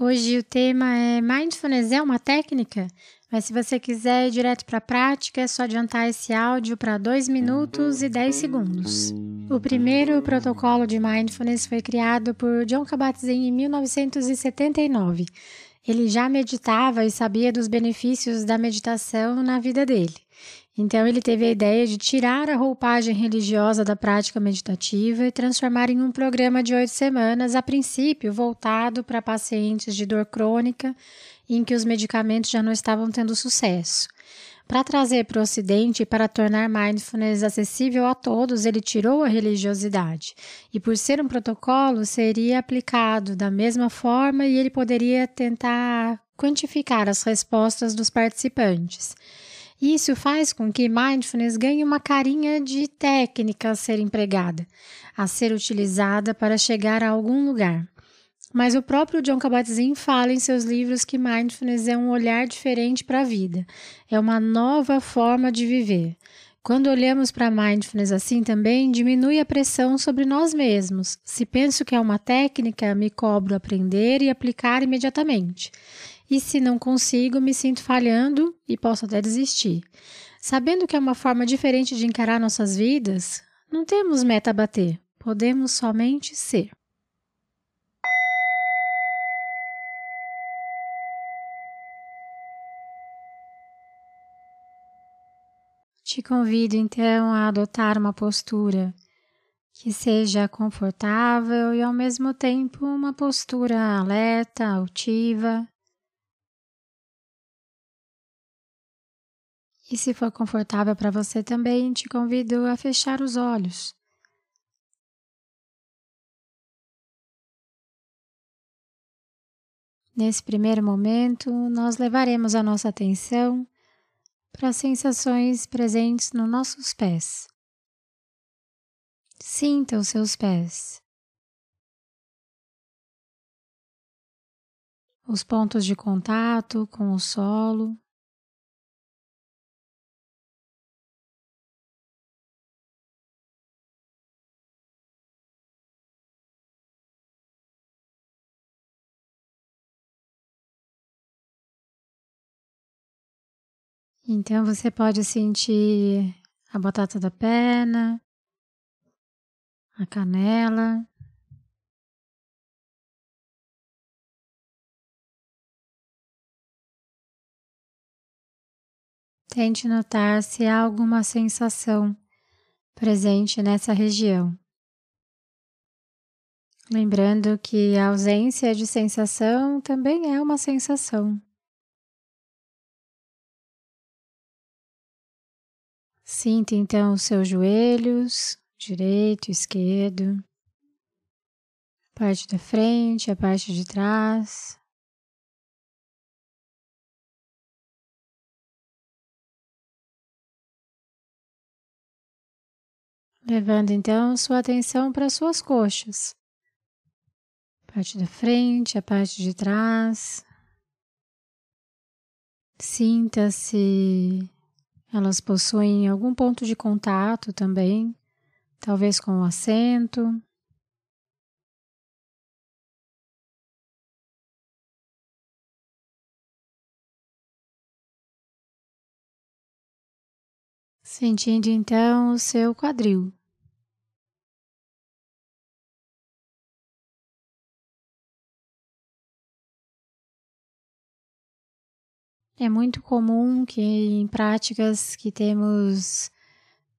Hoje o tema é Mindfulness é uma técnica? Mas se você quiser ir direto para a prática, é só adiantar esse áudio para 2 minutos e 10 segundos. O primeiro protocolo de Mindfulness foi criado por John Kabat-Zinn em 1979. Ele já meditava e sabia dos benefícios da meditação na vida dele. Então ele teve a ideia de tirar a roupagem religiosa da prática meditativa e transformar em um programa de oito semanas, a princípio voltado para pacientes de dor crônica em que os medicamentos já não estavam tendo sucesso. Para trazer para o Ocidente e para tornar mindfulness acessível a todos, ele tirou a religiosidade. E por ser um protocolo, seria aplicado da mesma forma e ele poderia tentar quantificar as respostas dos participantes. Isso faz com que mindfulness ganhe uma carinha de técnica a ser empregada, a ser utilizada para chegar a algum lugar. Mas o próprio John Kabat-Zinn fala em seus livros que mindfulness é um olhar diferente para a vida, é uma nova forma de viver. Quando olhamos para mindfulness assim também, diminui a pressão sobre nós mesmos. Se penso que é uma técnica, me cobro aprender e aplicar imediatamente e se não consigo, me sinto falhando e posso até desistir. Sabendo que é uma forma diferente de encarar nossas vidas, não temos meta a bater, podemos somente ser. Te convido então a adotar uma postura que seja confortável e ao mesmo tempo uma postura alerta, altiva, E se for confortável para você também, te convido a fechar os olhos. Nesse primeiro momento, nós levaremos a nossa atenção para as sensações presentes nos nossos pés. Sinta os seus pés. Os pontos de contato com o solo. Então você pode sentir a batata da perna, a canela. Tente notar se há alguma sensação presente nessa região. Lembrando que a ausência de sensação também é uma sensação. Sinta então os seus joelhos, direito, esquerdo, a parte da frente, a parte de trás. Levando então sua atenção para suas coxas, parte da frente, a parte de trás. Sinta-se elas possuem algum ponto de contato também, talvez com o assento. Sentindo então o seu quadril. É muito comum que em práticas que temos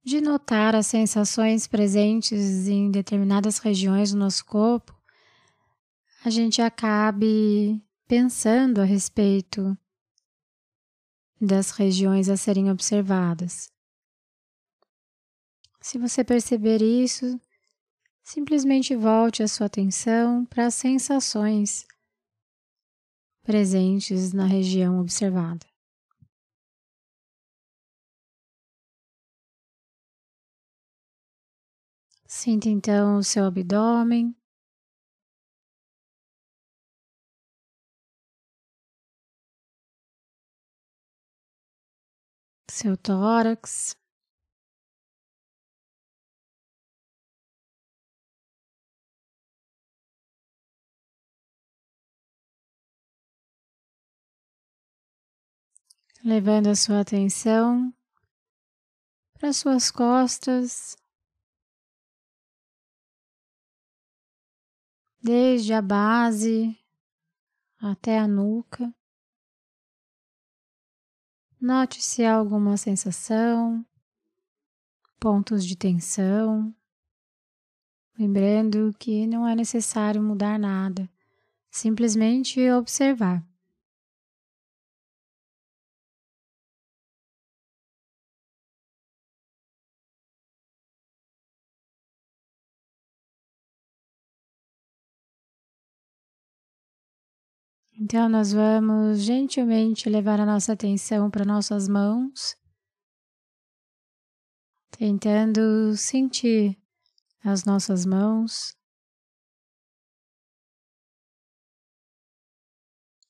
de notar as sensações presentes em determinadas regiões do nosso corpo, a gente acabe pensando a respeito das regiões a serem observadas. Se você perceber isso, simplesmente volte a sua atenção para as sensações presentes na região observada. Sinta então o seu abdômen. Seu tórax. Levando a sua atenção para suas costas, desde a base até a nuca. Note se há alguma sensação, pontos de tensão. Lembrando que não é necessário mudar nada, simplesmente observar. Então, nós vamos gentilmente levar a nossa atenção para nossas mãos, tentando sentir as nossas mãos.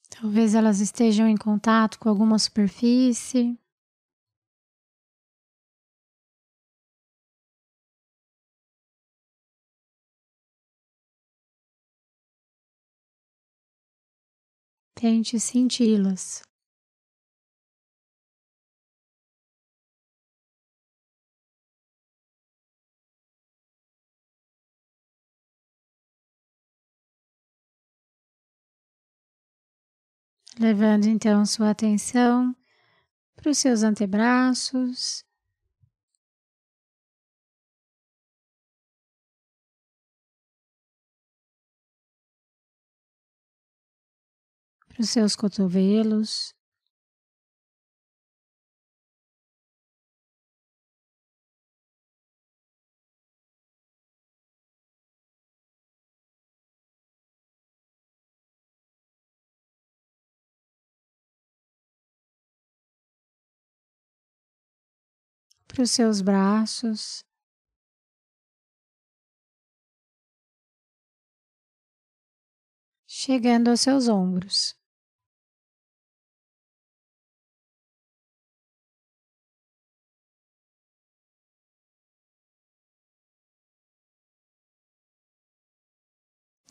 Talvez elas estejam em contato com alguma superfície. Tente senti-las. Levando então sua atenção para os seus antebraços, para os seus cotovelos. Para os seus braços, chegando aos seus ombros.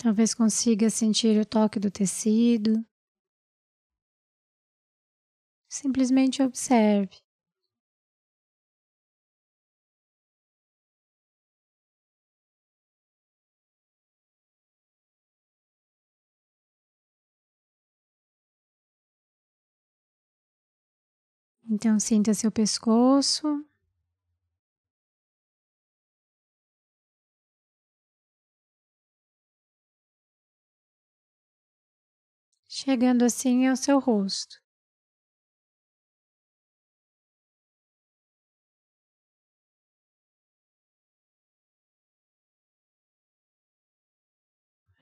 Talvez consiga sentir o toque do tecido. Simplesmente observe. Então, sinta seu pescoço. Chegando assim ao seu rosto.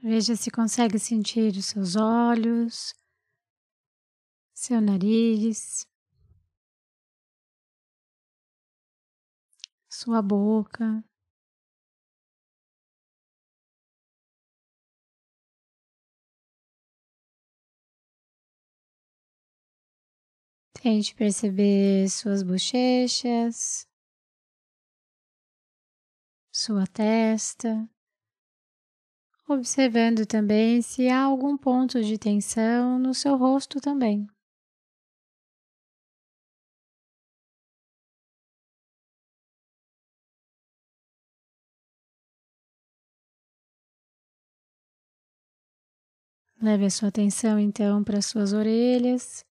Veja se consegue sentir os seus olhos, seu nariz, sua boca. Tente perceber suas bochechas, sua testa, observando também se há algum ponto de tensão no seu rosto também. Leve a sua atenção então para suas orelhas.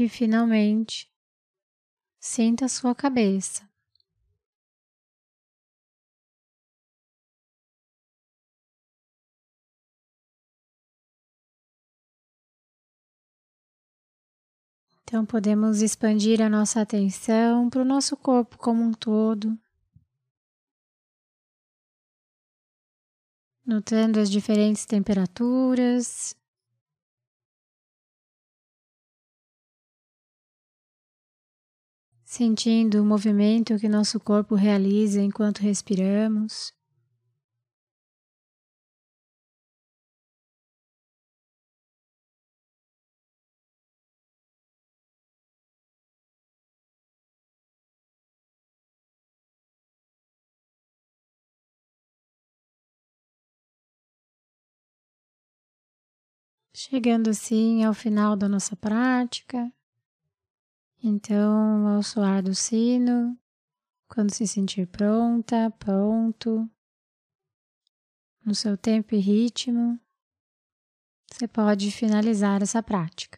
E finalmente, sinta sua cabeça. Então, podemos expandir a nossa atenção para o nosso corpo como um todo. notando as diferentes temperaturas. Sentindo o movimento que nosso corpo realiza enquanto respiramos. Chegando assim ao final da nossa prática, então, ao soar do sino, quando se sentir pronta, pronto, no seu tempo e ritmo, você pode finalizar essa prática.